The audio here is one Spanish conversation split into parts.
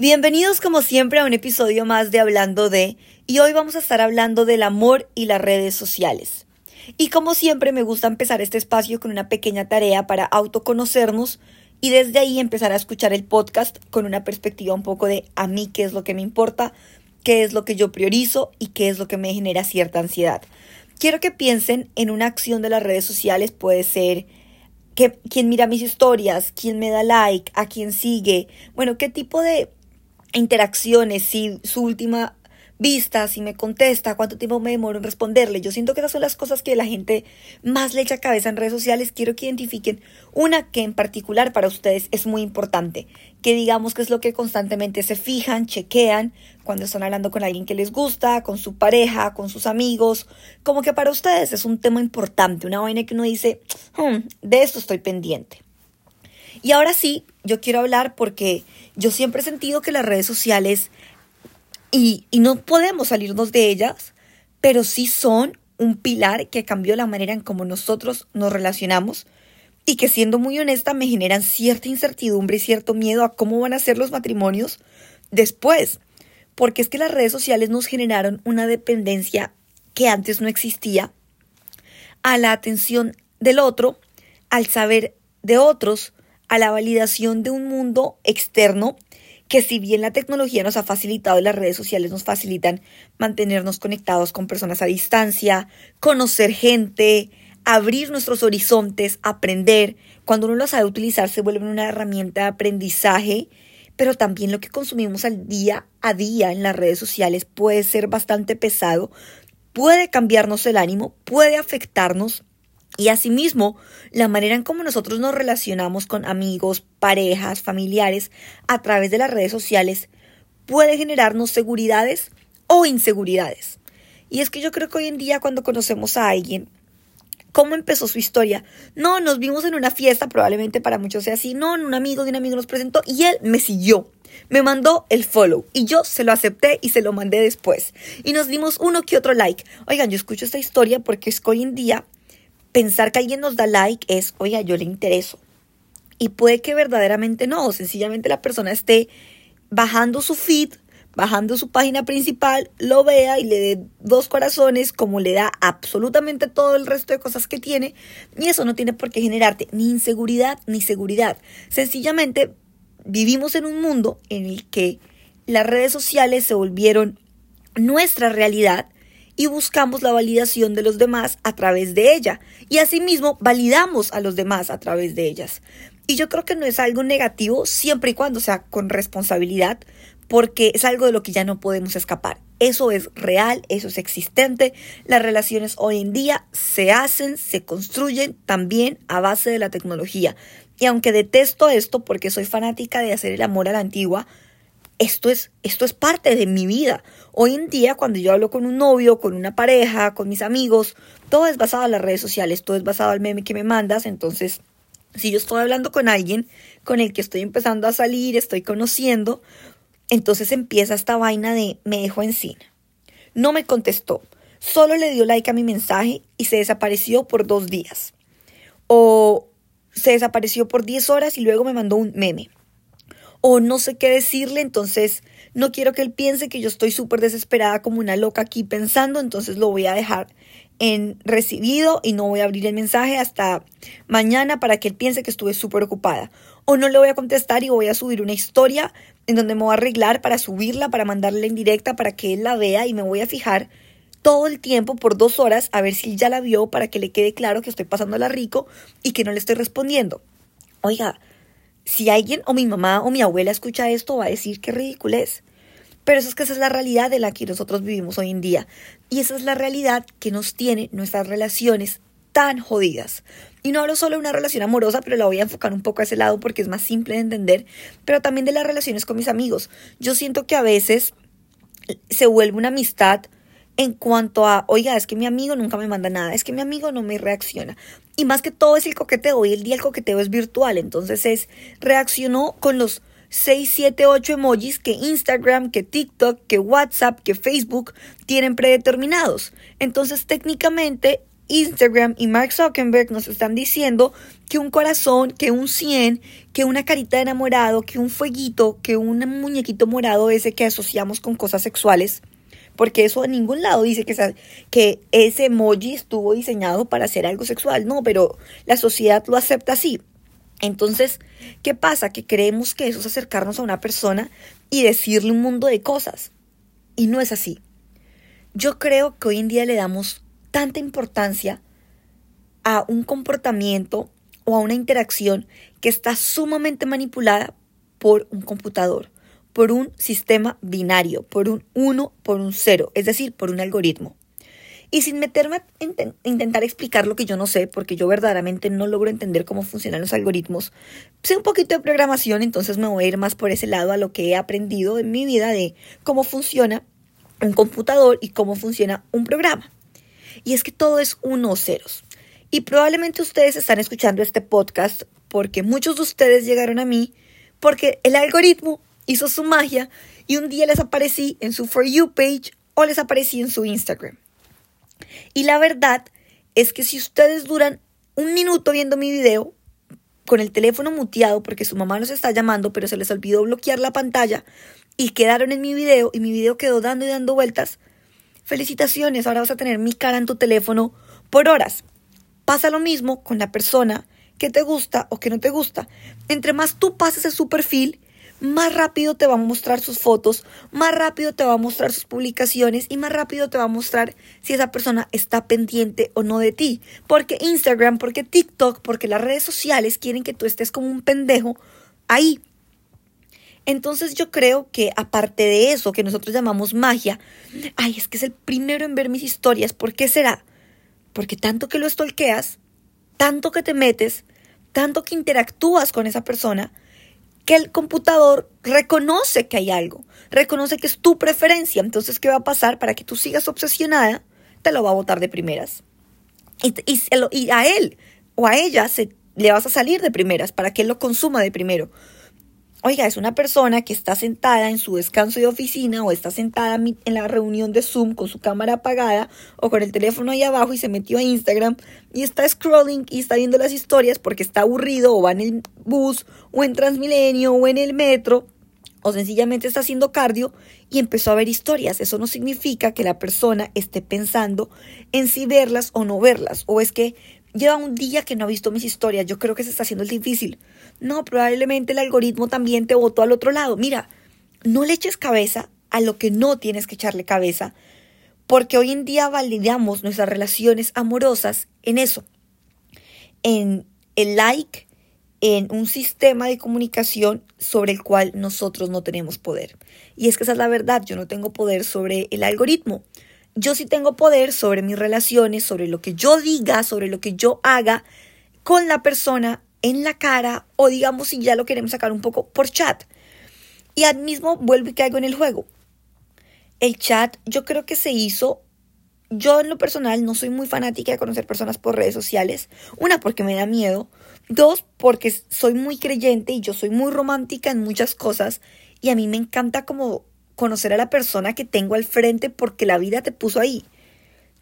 Bienvenidos como siempre a un episodio más de Hablando de, y hoy vamos a estar hablando del amor y las redes sociales. Y como siempre me gusta empezar este espacio con una pequeña tarea para autoconocernos y desde ahí empezar a escuchar el podcast con una perspectiva un poco de a mí qué es lo que me importa, qué es lo que yo priorizo y qué es lo que me genera cierta ansiedad. Quiero que piensen en una acción de las redes sociales, puede ser que, quién mira mis historias, quién me da like, a quién sigue, bueno, qué tipo de interacciones, si su última vista, si me contesta, cuánto tiempo me demoro en responderle. Yo siento que esas son las cosas que la gente más le echa cabeza en redes sociales. Quiero que identifiquen una que en particular para ustedes es muy importante, que digamos que es lo que constantemente se fijan, chequean cuando están hablando con alguien que les gusta, con su pareja, con sus amigos, como que para ustedes es un tema importante, una vaina que uno dice, hmm, de esto estoy pendiente. Y ahora sí, yo quiero hablar porque yo siempre he sentido que las redes sociales, y, no podemos salirnos de ellas, pero sí son un pilar que cambió la manera en cómo nosotros nos relacionamos y que siendo muy honesta me generan cierta incertidumbre y cierto miedo a cómo van a ser los matrimonios después. Porque es que las redes sociales nos generaron una dependencia que antes no existía a la atención del otro, al saber de otros, a la validación de un mundo externo que si bien la tecnología nos ha facilitado y las redes sociales nos facilitan mantenernos conectados con personas a distancia, conocer gente, abrir nuestros horizontes, aprender, cuando uno lo sabe utilizar se vuelve una herramienta de aprendizaje, pero también lo que consumimos al día a día en las redes sociales puede ser bastante pesado, puede cambiarnos el ánimo, puede afectarnos y asimismo, la manera en cómo nosotros nos relacionamos con amigos, parejas, familiares a través de las redes sociales puede generarnos seguridades o inseguridades. Y es que yo creo que hoy en día cuando conocemos a alguien, ¿cómo empezó su historia? No, nos vimos en una fiesta, probablemente para muchos sea así, no, un amigo de un amigo nos presentó y él me siguió. Me mandó el follow y yo se lo acepté y se lo mandé después. Y nos dimos uno que otro like. Oigan, yo escucho esta historia porque es que hoy en día pensar que alguien nos da like es, oiga, yo le intereso. Y puede que verdaderamente no, sencillamente la persona esté bajando su feed, bajando su página principal, lo vea y le dé dos corazones como le da absolutamente todo el resto de cosas que tiene. Y eso no tiene por qué generarte ni inseguridad ni seguridad. Sencillamente vivimos en un mundo en el que las redes sociales se volvieron nuestra realidad y buscamos la validación de los demás a través de ella. Y asimismo validamos a los demás a través de ellas. Y yo creo que no es algo negativo siempre y cuando sea con responsabilidad, porque es algo de lo que ya no podemos escapar. Eso es real, eso es existente. Las relaciones hoy en día se hacen, se construyen también a base de la tecnología. Y aunque detesto esto porque soy fanática de hacer el amor a la antigua, esto es, esto es parte de mi vida. Hoy en día, cuando yo hablo con un novio, con una pareja, con mis amigos, todo es basado en las redes sociales, todo es basado al meme que me mandas. Entonces, si yo estoy hablando con alguien con el que estoy empezando a salir, estoy conociendo, entonces empieza esta vaina de me dejó encima. No me contestó, solo le dio like a mi mensaje y se desapareció por dos días. O se desapareció por 10 horas y luego me mandó un meme o no sé qué decirle, entonces no quiero que él piense que yo estoy súper desesperada como una loca aquí pensando, entonces lo voy a dejar en recibido y no voy a abrir el mensaje hasta mañana para que él piense que estuve súper ocupada. O no le voy a contestar y voy a subir una historia en donde me voy a arreglar para subirla, para mandarle en directa para que él la vea y me voy a fijar todo el tiempo por dos horas a ver si ya la vio para que le quede claro que estoy pasándola rico y que no le estoy respondiendo. Oiga, si alguien o mi mamá o mi abuela escucha esto, va a decir qué ridículo es. Pero eso es que esa es la realidad de la que nosotros vivimos hoy en día. Y esa es la realidad que nos tiene nuestras relaciones tan jodidas. Y no hablo solo de una relación amorosa, pero la voy a enfocar un poco a ese lado porque es más simple de entender, pero también de las relaciones con mis amigos. Yo siento que a veces se vuelve una amistad en cuanto a, oiga, es que mi amigo nunca me manda nada, es que mi amigo no me reacciona. Y más que todo es el coqueteo. Hoy el día el coqueteo es virtual. Entonces es, reaccionó con los 6, 7, 8 emojis que Instagram, que TikTok, que WhatsApp, que Facebook tienen predeterminados. Entonces técnicamente Instagram y Mark Zuckerberg nos están diciendo que un corazón, que un 100, que una carita de enamorado, que un fueguito, que un muñequito morado ese que asociamos con cosas sexuales, porque eso en ningún lado dice que, que ese emoji estuvo diseñado para hacer algo sexual, no, pero la sociedad lo acepta así. Entonces, ¿qué pasa? Que creemos que eso es acercarnos a una persona y decirle un mundo de cosas. Y no es así. Yo creo que hoy en día le damos tanta importancia a un comportamiento o a una interacción que está sumamente manipulada por un computador, por un sistema binario, por un 1, por un 0, es decir, por un algoritmo. Y sin meterme a intentar explicar lo que yo no sé, porque yo verdaderamente no logro entender cómo funcionan los algoritmos, sé un poquito de programación, entonces me voy a ir más por ese lado a lo que he aprendido en mi vida de cómo funciona un computador y cómo funciona un programa. Y es que todo es unos ceros. Y probablemente ustedes están escuchando este podcast porque muchos de ustedes llegaron a mí porque el algoritmo hizo su magia y un día les aparecí en su For You page o les aparecí en su Instagram. Y la verdad es que si ustedes duran un minuto viendo mi video con el teléfono muteado porque su mamá los está llamando, pero se les olvidó bloquear la pantalla y quedaron en mi video y mi video quedó dando y dando vueltas, felicitaciones, ahora vas a tener mi cara en tu teléfono por horas. Pasa lo mismo con la persona que te gusta o que no te gusta. Entre más tú pases en su perfil, más rápido te va a mostrar sus fotos, más rápido te va a mostrar sus publicaciones y más rápido te va a mostrar si esa persona está pendiente o no de ti. Porque Instagram, porque TikTok, porque las redes sociales quieren que tú estés como un pendejo ahí. Entonces yo creo que aparte de eso que nosotros llamamos magia, ay, es que es el primero en ver mis historias. ¿Por qué será? Porque tanto que lo estolqueas, tanto que te metes, tanto que interactúas con esa persona, que el computador reconoce que hay algo, reconoce que es tu preferencia. Entonces, ¿qué va a pasar? Para que tú sigas obsesionada, te lo va a botar de primeras. Y, y, a él o a ella se, le vas a salir de primeras para que él lo consuma de primero. Oiga, es una persona que está sentada en su descanso de oficina o está sentada en la reunión de Zoom con su cámara apagada o con el teléfono ahí abajo y se metió a Instagram y está scrolling y está viendo las historias porque está aburrido o va en el bus o en Transmilenio o en el metro o sencillamente está haciendo cardio y empezó a ver historias. Eso no significa que la persona esté pensando en si verlas o no verlas o es que lleva un día que no ha visto mis historias, yo creo que se está haciendo el difícil. No, probablemente el algoritmo también te votó al otro lado. Mira, no le eches cabeza a lo que no tienes que echarle cabeza, porque hoy en día validamos nuestras relaciones amorosas en eso, en el like, en un sistema de comunicación sobre el cual nosotros no tenemos poder. Y es que esa es la verdad, yo no tengo poder sobre el algoritmo. Yo sí tengo poder sobre mis relaciones, sobre lo que yo diga, sobre lo que yo haga con la persona en la cara o digamos si ya lo queremos sacar un poco por chat. Y al mismo vuelvo y caigo en el juego. El chat yo creo que se hizo, yo en lo personal no soy muy fanática de conocer personas por redes sociales. Una porque me da miedo. Dos porque soy muy creyente y yo soy muy romántica en muchas cosas. Y a mí me encanta como conocer a la persona que tengo al frente porque la vida te puso ahí.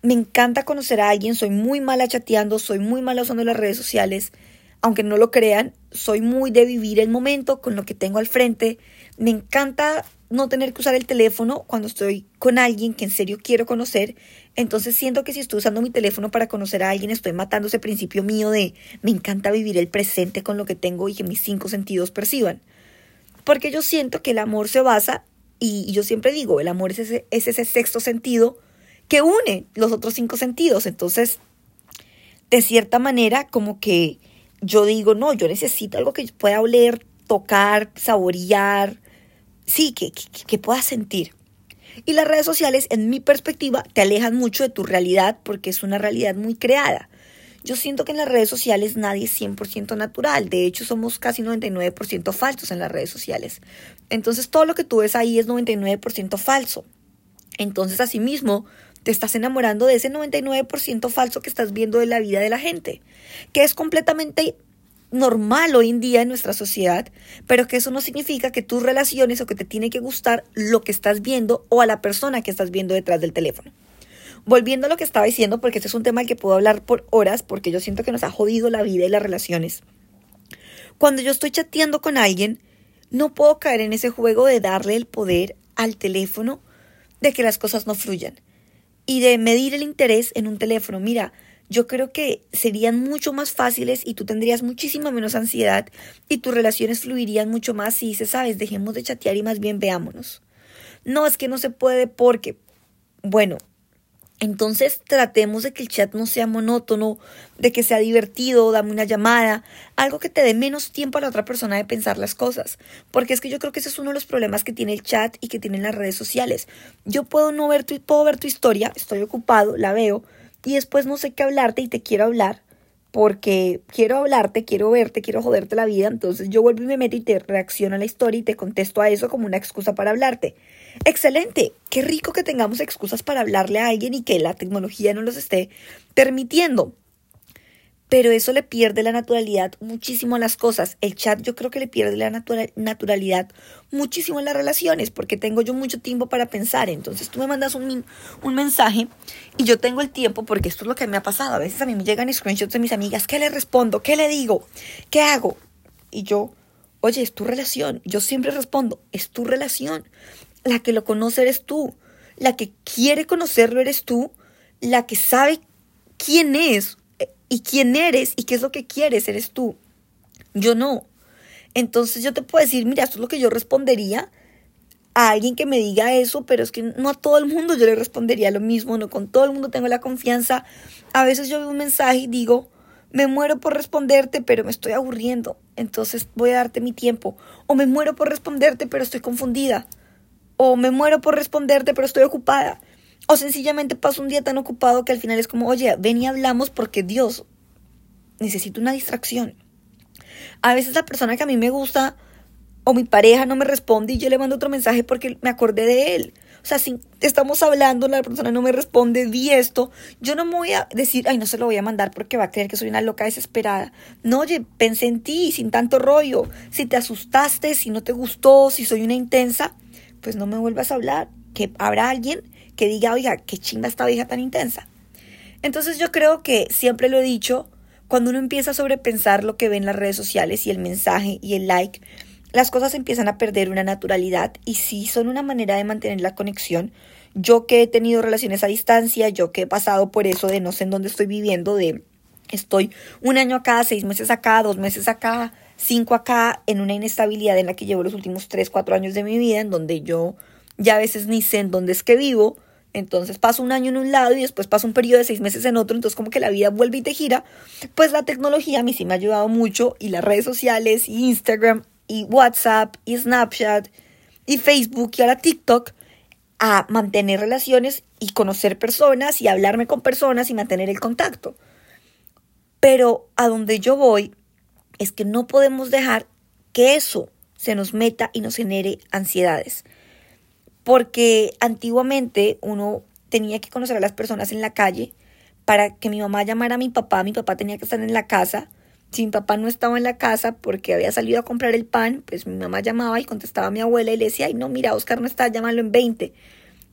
Me encanta conocer a alguien, soy muy mala chateando, soy muy mala usando las redes sociales. Aunque no lo crean, soy muy de vivir el momento con lo que tengo al frente. Me encanta no tener que usar el teléfono cuando estoy con alguien que en serio quiero conocer. Entonces siento que si estoy usando mi teléfono para conocer a alguien, estoy matando ese principio mío de me encanta vivir el presente con lo que tengo y que mis cinco sentidos perciban. Porque yo siento que el amor se basa y, yo siempre digo, el amor es ese, es ese sexto sentido que une los otros cinco sentidos. Entonces, de cierta manera, como que yo digo, no, yo necesito algo que pueda oler, tocar, saborear, sí, que, que, que sentir. Y las redes sociales, en mi perspectiva, te alejan mucho de tu realidad porque es una realidad muy creada. Yo siento que en las redes sociales nadie es 100% natural. De hecho, somos casi 99% falsos en las redes sociales. Entonces, todo lo que tú ves ahí es 99% falso. Entonces, asimismo, te estás enamorando de ese 99% falso que estás viendo de la vida de la gente, que es completamente normal hoy en día en nuestra sociedad, pero que eso no significa que tus relaciones o que te tiene que gustar lo que estás viendo o a la persona que estás viendo detrás del teléfono. volviendo a lo que estaba diciendo, porque este es un tema del que puedo hablar por horas, porque yo siento que nos ha jodido la vida y las relaciones. Cuando yo estoy chateando con alguien, no puedo caer en ese juego de darle el poder al teléfono de que las cosas no fluyan y de medir el interés en un teléfono. Mira, yo creo que serían mucho más fáciles y tú tendrías muchísima menos ansiedad y tus relaciones fluirían mucho más si dices, sabes, dejemos de chatear y más bien veámonos. No, es que no se puede porque, bueno, entonces tratemos de que el chat no sea monótono, de que sea divertido, dame una llamada, algo que te dé menos tiempo a la otra persona de pensar las cosas. Porque es que yo creo que ese es uno de los problemas que tiene el chat y que tienen las redes sociales. Yo puedo no ver tu, puedo ver tu historia, estoy ocupado, la veo, y después no sé qué hablarte y te quiero hablar, porque quiero hablarte, quiero verte, quiero joderte la vida, entonces yo vuelvo y me meto y te reacciono a la historia y te contesto a eso como una excusa para hablarte. Excelente, qué rico que tengamos excusas para hablarle a alguien y que la tecnología no los esté permitiendo pero eso le pierde la naturalidad muchísimo a las cosas. El chat yo creo que le pierde la naturalidad muchísimo en las relaciones, porque tengo yo mucho tiempo para pensar. Entonces tú me mandas un, un mensaje y yo tengo el tiempo, porque esto es lo que me ha pasado. A veces a mí me llegan screenshots de mis amigas, ¿qué le respondo? ¿Qué le digo? ¿Qué hago? Y yo, oye, es tu relación. Yo siempre respondo, es tu relación. La que lo conoce eres tú. La que quiere conocerlo eres tú. La que sabe quién es y quién eres y qué es lo que quieres, eres tú. Yo no. Entonces yo te puedo decir, mira, esto es lo que yo respondería a alguien que me diga eso, pero es que no a todo el mundo yo le respondería lo mismo, no con todo el mundo tengo la confianza. A veces yo veo un mensaje y digo, me muero por responderte, pero me estoy aburriendo, entonces voy a darte mi tiempo. O me muero por responderte, pero estoy confundida. O me muero por responderte, pero estoy ocupada. O sencillamente paso un día tan ocupado que al final es como, oye, ven y hablamos porque Dios, necesito una distracción. A veces la persona que a mí me gusta o mi pareja no me responde y yo le mando otro mensaje porque me acordé de él. O sea, si estamos hablando, la persona no me responde, vi esto, yo no me voy a decir, ay, no se lo voy a mandar porque va a creer que soy una loca desesperada. No, oye, pensé en ti, sin tanto rollo. Si te asustaste, si no te gustó, si soy una intensa, pues no me vuelvas a hablar. Que habrá alguien que diga, oiga, qué chinga esta vieja tan intensa. Entonces yo creo que siempre lo he dicho, cuando uno empieza a sobrepensar lo que ve en las redes sociales y el mensaje y el like, las cosas empiezan a perder una naturalidad y sí son una manera de mantener la conexión. Yo que he tenido relaciones a distancia, yo que he pasado por eso de no sé en dónde estoy viviendo, de estoy un año acá, seis meses acá, dos meses acá, cinco acá, en una inestabilidad en la que llevo los últimos tres, cuatro años de mi vida, en donde yo ya a veces ni sé en dónde es que vivo, entonces paso un año en un lado y después paso un periodo de seis meses en otro, entonces como que la vida vuelve y te gira, pues la tecnología a mí sí me ha ayudado mucho y las redes sociales y Instagram y WhatsApp y Snapchat y Facebook y ahora TikTok a mantener relaciones y conocer personas y hablarme con personas y mantener el contacto. Pero a donde yo voy es que no podemos dejar que eso se nos meta y nos genere ansiedades porque antiguamente uno tenía que conocer a las personas en la calle para que mi mamá llamara a mi papá, mi papá tenía que estar en la casa. Si mi papá no estaba en la casa porque había salido a comprar el pan, pues mi mamá llamaba y contestaba a mi abuela y le decía, ay no, mira, Oscar no está, llámalo en 20.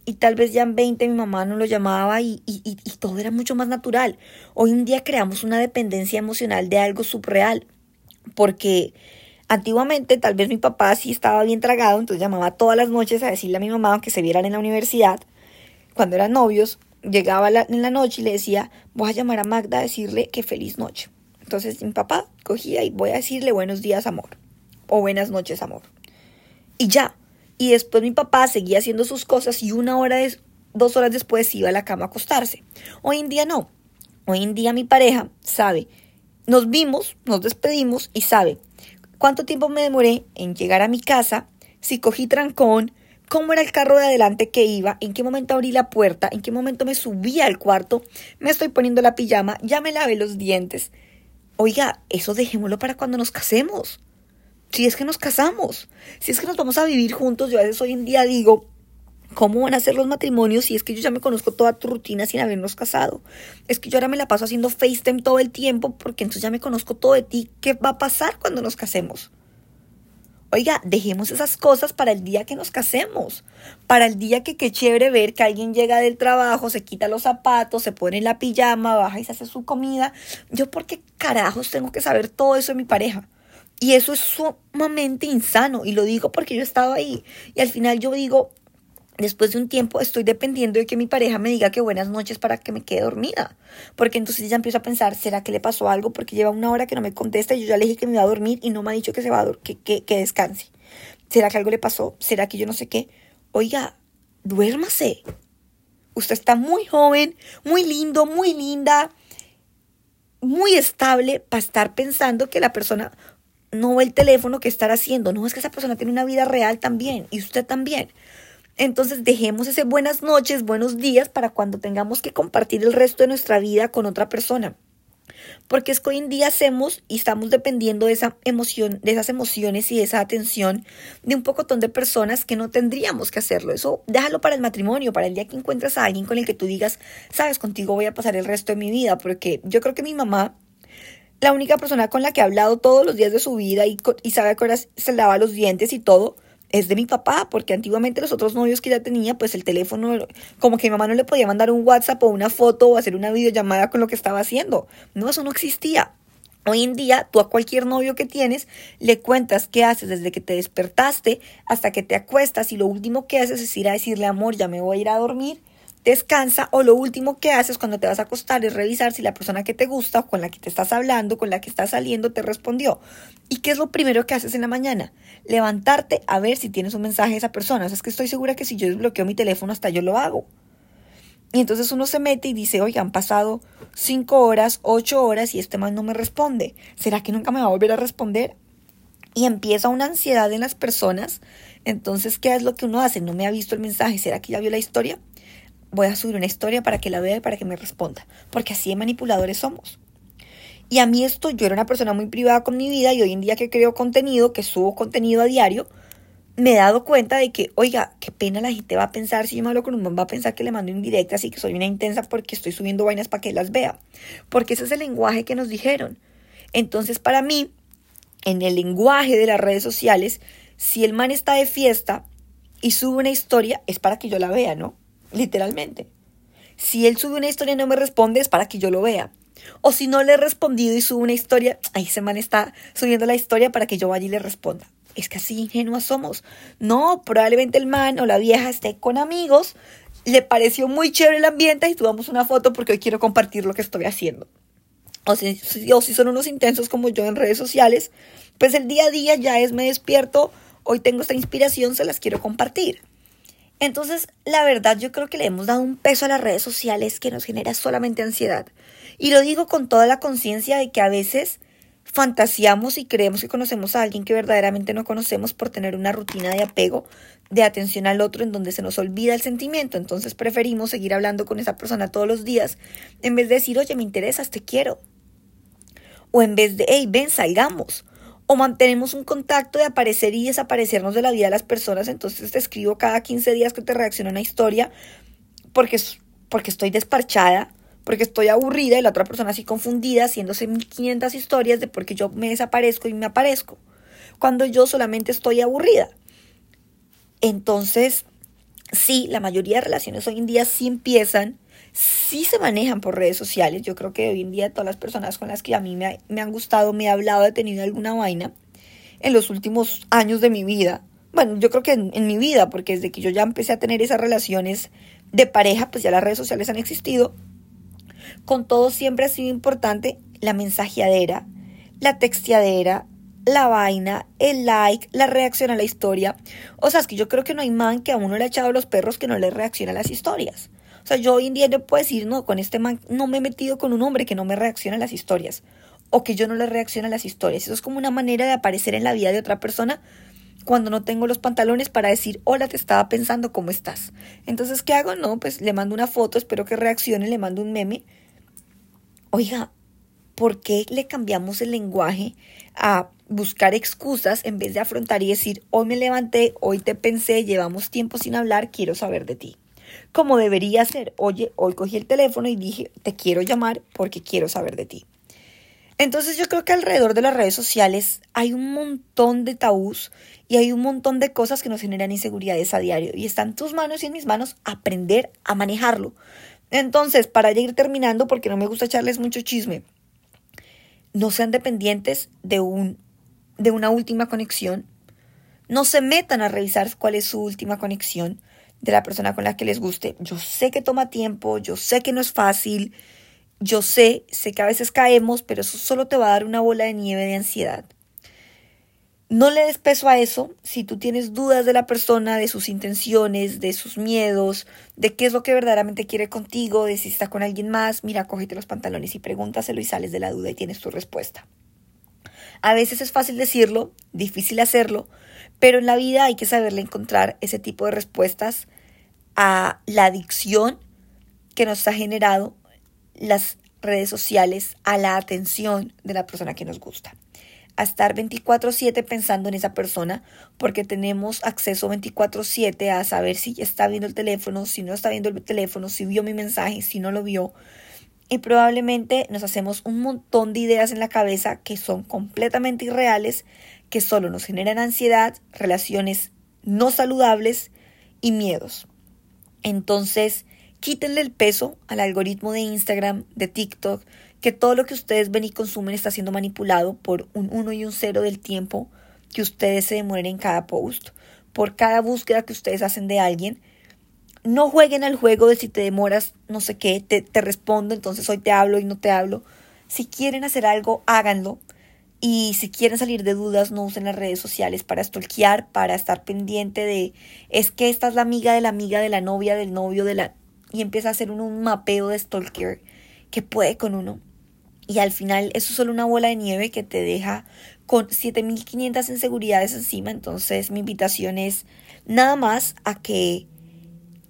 Y tal vez ya en 20 mi mamá no lo llamaba y, y, y, y todo era mucho más natural. Hoy en día creamos una dependencia emocional de algo subreal porque Antiguamente, tal vez mi papá sí estaba bien tragado, entonces llamaba todas las noches a decirle a mi mamá que se vieran en la universidad. Cuando eran novios, llegaba en la noche y le decía, voy a llamar a Magda a decirle que feliz noche. Entonces mi papá cogía y voy a decirle buenos días, amor. O buenas noches, amor. Y ya. Y después mi papá seguía haciendo sus cosas y una hora, dos horas después iba a la cama a acostarse. Hoy en día no. Hoy en día mi pareja sabe. Nos vimos, nos despedimos y sabe cuánto tiempo me demoré en llegar a mi casa, si cogí trancón, cómo era el carro de adelante que iba, en qué momento abrí la puerta, en qué momento me subí al cuarto, me estoy poniendo la pijama, ya me lavé los dientes. Oiga, eso dejémoslo para cuando nos casemos. Si es que nos casamos, si es que nos vamos a vivir juntos, yo a veces hoy en día digo, ¿Cómo van a ser los matrimonios si es que yo ya me conozco toda tu rutina sin habernos casado? Es que yo ahora me la paso haciendo FaceTime todo el tiempo porque entonces ya me conozco todo de ti. ¿Qué va a pasar cuando nos casemos? Oiga, dejemos esas cosas para el día que nos casemos, para el día que qué chévere ver que alguien llega del trabajo, se quita los zapatos, se pone la pijama, baja y se hace su comida. Yo, ¿por qué carajos tengo que saber todo eso de mi pareja? Y eso es sumamente insano. Y lo digo porque yo he estado ahí. Y al final yo digo, Después de un tiempo estoy dependiendo de que mi pareja me diga que buenas noches para que me quede dormida. Porque entonces ya empiezo a pensar, ¿será que le pasó algo? Porque lleva una hora que no me contesta y yo ya le dije que me iba a dormir y no me ha dicho que se va a que, que, que descanse. ¿Será que algo le pasó? ¿Será que yo no sé qué? Oiga, duérmase. Usted está muy joven, muy lindo, muy linda, muy estable para estar pensando que la persona no ve el teléfono que estar haciendo. No, es que esa persona tiene una vida real también y usted también. Entonces dejemos ese buenas noches, buenos días para cuando tengamos que compartir el resto de nuestra vida con otra persona. Porque es que hoy en día hacemos y estamos dependiendo de esa emoción, de esas emociones y de esa atención de un pocotón de personas que no tendríamos que hacerlo. Eso déjalo para el matrimonio, para el día que encuentras a alguien con el que tú digas, sabes, contigo voy a pasar el resto de mi vida. Porque yo creo que mi mamá, la única persona con la que ha hablado todos los días de su vida y, sabe a qué horas se lava los dientes y todo, es de mi papá, porque antiguamente los otros novios que ya tenía, pues el teléfono, como que mi mamá no le podía mandar un WhatsApp o una foto o hacer una videollamada con lo que estaba haciendo. No, eso no existía. Hoy en día, tú a cualquier novio que tienes le cuentas qué haces desde que te despertaste hasta que te acuestas y lo último que haces es ir a decirle, amor, ya me voy a ir a dormir descansa o lo último que haces cuando te vas a acostar es revisar si la persona que te gusta o con la que te estás hablando, con la que estás saliendo, te respondió. ¿Y qué es lo primero que haces en la mañana? Levantarte a ver si tienes un mensaje de esa persona. O sea, es que estoy segura que si yo desbloqueo mi teléfono hasta yo lo hago. Y entonces uno se mete y dice, oiga, han pasado cinco horas, ocho horas y este man no me responde. ¿Será que nunca me va a volver a responder? Y empieza una ansiedad en las personas. Entonces, ¿qué es lo que uno hace? No me ha visto el mensaje. ¿Será que ya vio la historia? Voy a subir una historia para que la vea y para que me responda, porque así de manipuladores somos. Y a mí esto, yo era una persona muy privada con mi vida y hoy en día que creo contenido, que subo contenido a diario, me he dado cuenta de que, oiga, qué pena la gente va a pensar, si yo me hablo con un man, va a pensar que le mando indirectas y que soy una intensa porque estoy subiendo vainas para que las vea. Porque ese es el lenguaje que nos dijeron. Entonces, para mí, en el lenguaje de las redes sociales, si el man está de fiesta y sube una historia, es para que yo la vea, ¿no? Literalmente. Si él sube una historia y no me responde, es para que yo lo vea. O si no le he respondido y sube una historia, ahí ese man está subiendo la historia para que yo vaya y le responda. Es que así ingenuas somos. No, probablemente el man o la vieja esté con amigos, le pareció muy chévere el ambiente y tuvimos una foto porque hoy quiero compartir lo que estoy haciendo. O si, o si son unos intensos como yo en redes sociales, pues el día a día ya es me despierto, hoy tengo esta inspiración, se las quiero compartir. Entonces, la verdad, yo creo que le hemos dado un peso a las redes sociales que nos genera solamente ansiedad. Y lo digo con toda la conciencia de que a veces fantaseamos y creemos que conocemos a alguien que verdaderamente no conocemos por tener una rutina de apego, de atención al otro en donde se nos olvida el sentimiento. Entonces preferimos seguir hablando con esa persona todos los días en vez de decir, oye, me interesas, te quiero. O en vez de, hey, ven, salgamos o mantenemos un contacto de aparecer y desaparecernos de la vida de las personas, entonces te escribo cada 15 días que te reacciona una historia porque, porque estoy desparchada, porque estoy aburrida y la otra persona así confundida, haciéndose 1500 historias de por qué yo me desaparezco y me aparezco, cuando yo solamente estoy aburrida. Entonces, sí, la mayoría de relaciones hoy en día sí empiezan sí se manejan por redes sociales. Yo creo que hoy en día todas las personas con las que a mí me, han gustado, me he hablado, he tenido alguna vaina en los últimos años de mi vida. Bueno, yo creo que en, en mi vida, porque desde que yo ya empecé a tener esas relaciones de pareja, pues ya las redes sociales han existido. Con todo siempre ha sido importante la mensajeadera, la texteadera, la vaina, el like, la reacción a la historia. O sea, es que yo creo que no hay man que a uno le ha echado los perros que no le reacciona a las historias. O sea, yo hoy en día no puedo decir, no, con este man no me he metido con un hombre que no me reacciona a las historias o que yo no le reacciona a las historias. Eso es como una manera de aparecer en la vida de otra persona cuando no tengo los pantalones para decir, hola, te estaba pensando, ¿cómo estás? Entonces, ¿qué hago? No, pues le mando una foto, espero que reaccione, le mando un meme. Oiga, ¿por qué le cambiamos el lenguaje a buscar excusas en vez de afrontar y decir, hoy me levanté, hoy te pensé, llevamos tiempo sin hablar, quiero saber de ti? Como debería ser. Oye, hoy cogí el teléfono y dije, te quiero llamar porque quiero saber de ti. Entonces yo creo que alrededor de las redes sociales hay un montón de tabús y hay un montón de cosas que nos generan inseguridades a diario y está en tus manos y en mis manos aprender a manejarlo. Entonces, para ir terminando, porque no me gusta echarles mucho chisme, no sean dependientes de, un, de una última conexión. No se metan a revisar cuál es su última conexión de la persona con la que les guste. Yo sé que toma tiempo, yo sé que no es fácil, yo sé, sé que a veces caemos, pero eso solo te va a dar una bola de nieve de ansiedad. No le des peso a eso si tú tienes dudas de la persona, de sus intenciones, de sus miedos, de qué es lo que verdaderamente quiere contigo, de si está con alguien más. Mira, cógete los pantalones y pregúntaselo y sales de la duda y tienes tu respuesta. A veces es fácil decirlo, difícil hacerlo, pero en la vida hay que saberle encontrar ese tipo de respuestas a la adicción que nos ha generado las redes sociales, a la atención de la persona que nos gusta a estar 24/7 pensando en esa persona porque tenemos acceso 24/7 a saber si está viendo el teléfono, si no está viendo el teléfono, si vio mi mensaje, si no lo vio. Y probablemente nos hacemos un montón de ideas en la cabeza que son completamente irreales, que solo nos generan ansiedad, relaciones no saludables y miedos. Entonces, quítenle el peso al algoritmo de Instagram, de TikTok, que todo lo que ustedes ven y consumen está siendo manipulado por un 1 y un 0 del tiempo que ustedes se demoren en cada post, por cada búsqueda que ustedes hacen de alguien. No jueguen al juego de si te demoras no sé qué, te, te respondo, entonces hoy te hablo y no te hablo. Si quieren hacer algo, háganlo. Y si quieren salir de dudas, no usen las redes sociales para stalkear, para estar pendiente de es que esta es la amiga de la amiga de la novia, del novio, de la. y empieza a hacer un mapeo de stalker que puede con uno. Y al final eso es solo una bola de nieve que te deja con 7.500 inseguridades encima. Entonces mi invitación es nada más a que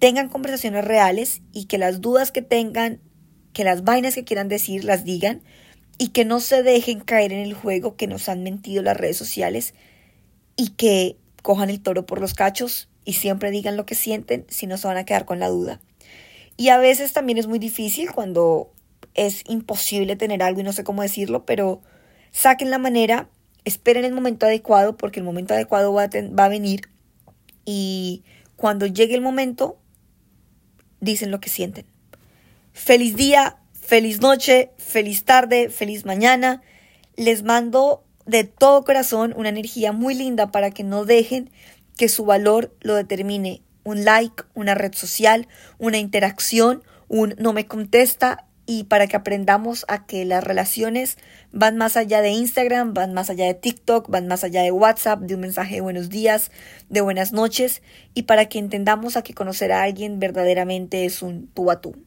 tengan conversaciones reales y que las dudas que tengan, que las vainas que quieran decir las digan y que no se dejen caer en el juego que nos han mentido las redes sociales y que cojan el toro por los cachos y siempre digan lo que sienten si no se van a quedar con la duda. Y a veces también es muy difícil cuando es imposible tener algo y no sé cómo decirlo, pero saquen la manera, esperen el momento adecuado porque el momento adecuado va a, va a venir y cuando llegue el momento, dicen lo que sienten. Feliz día, feliz noche, feliz tarde, feliz mañana. Les mando de todo corazón una energía muy linda para que no dejen que su valor lo determine un like, una red social, una interacción, un no me contesta, y para que aprendamos a que las relaciones van más allá de Instagram, van más allá de TikTok, van más allá de WhatsApp, de un mensaje de buenos días, de buenas noches y para que entendamos a que conocer a alguien verdaderamente es un tú a tú.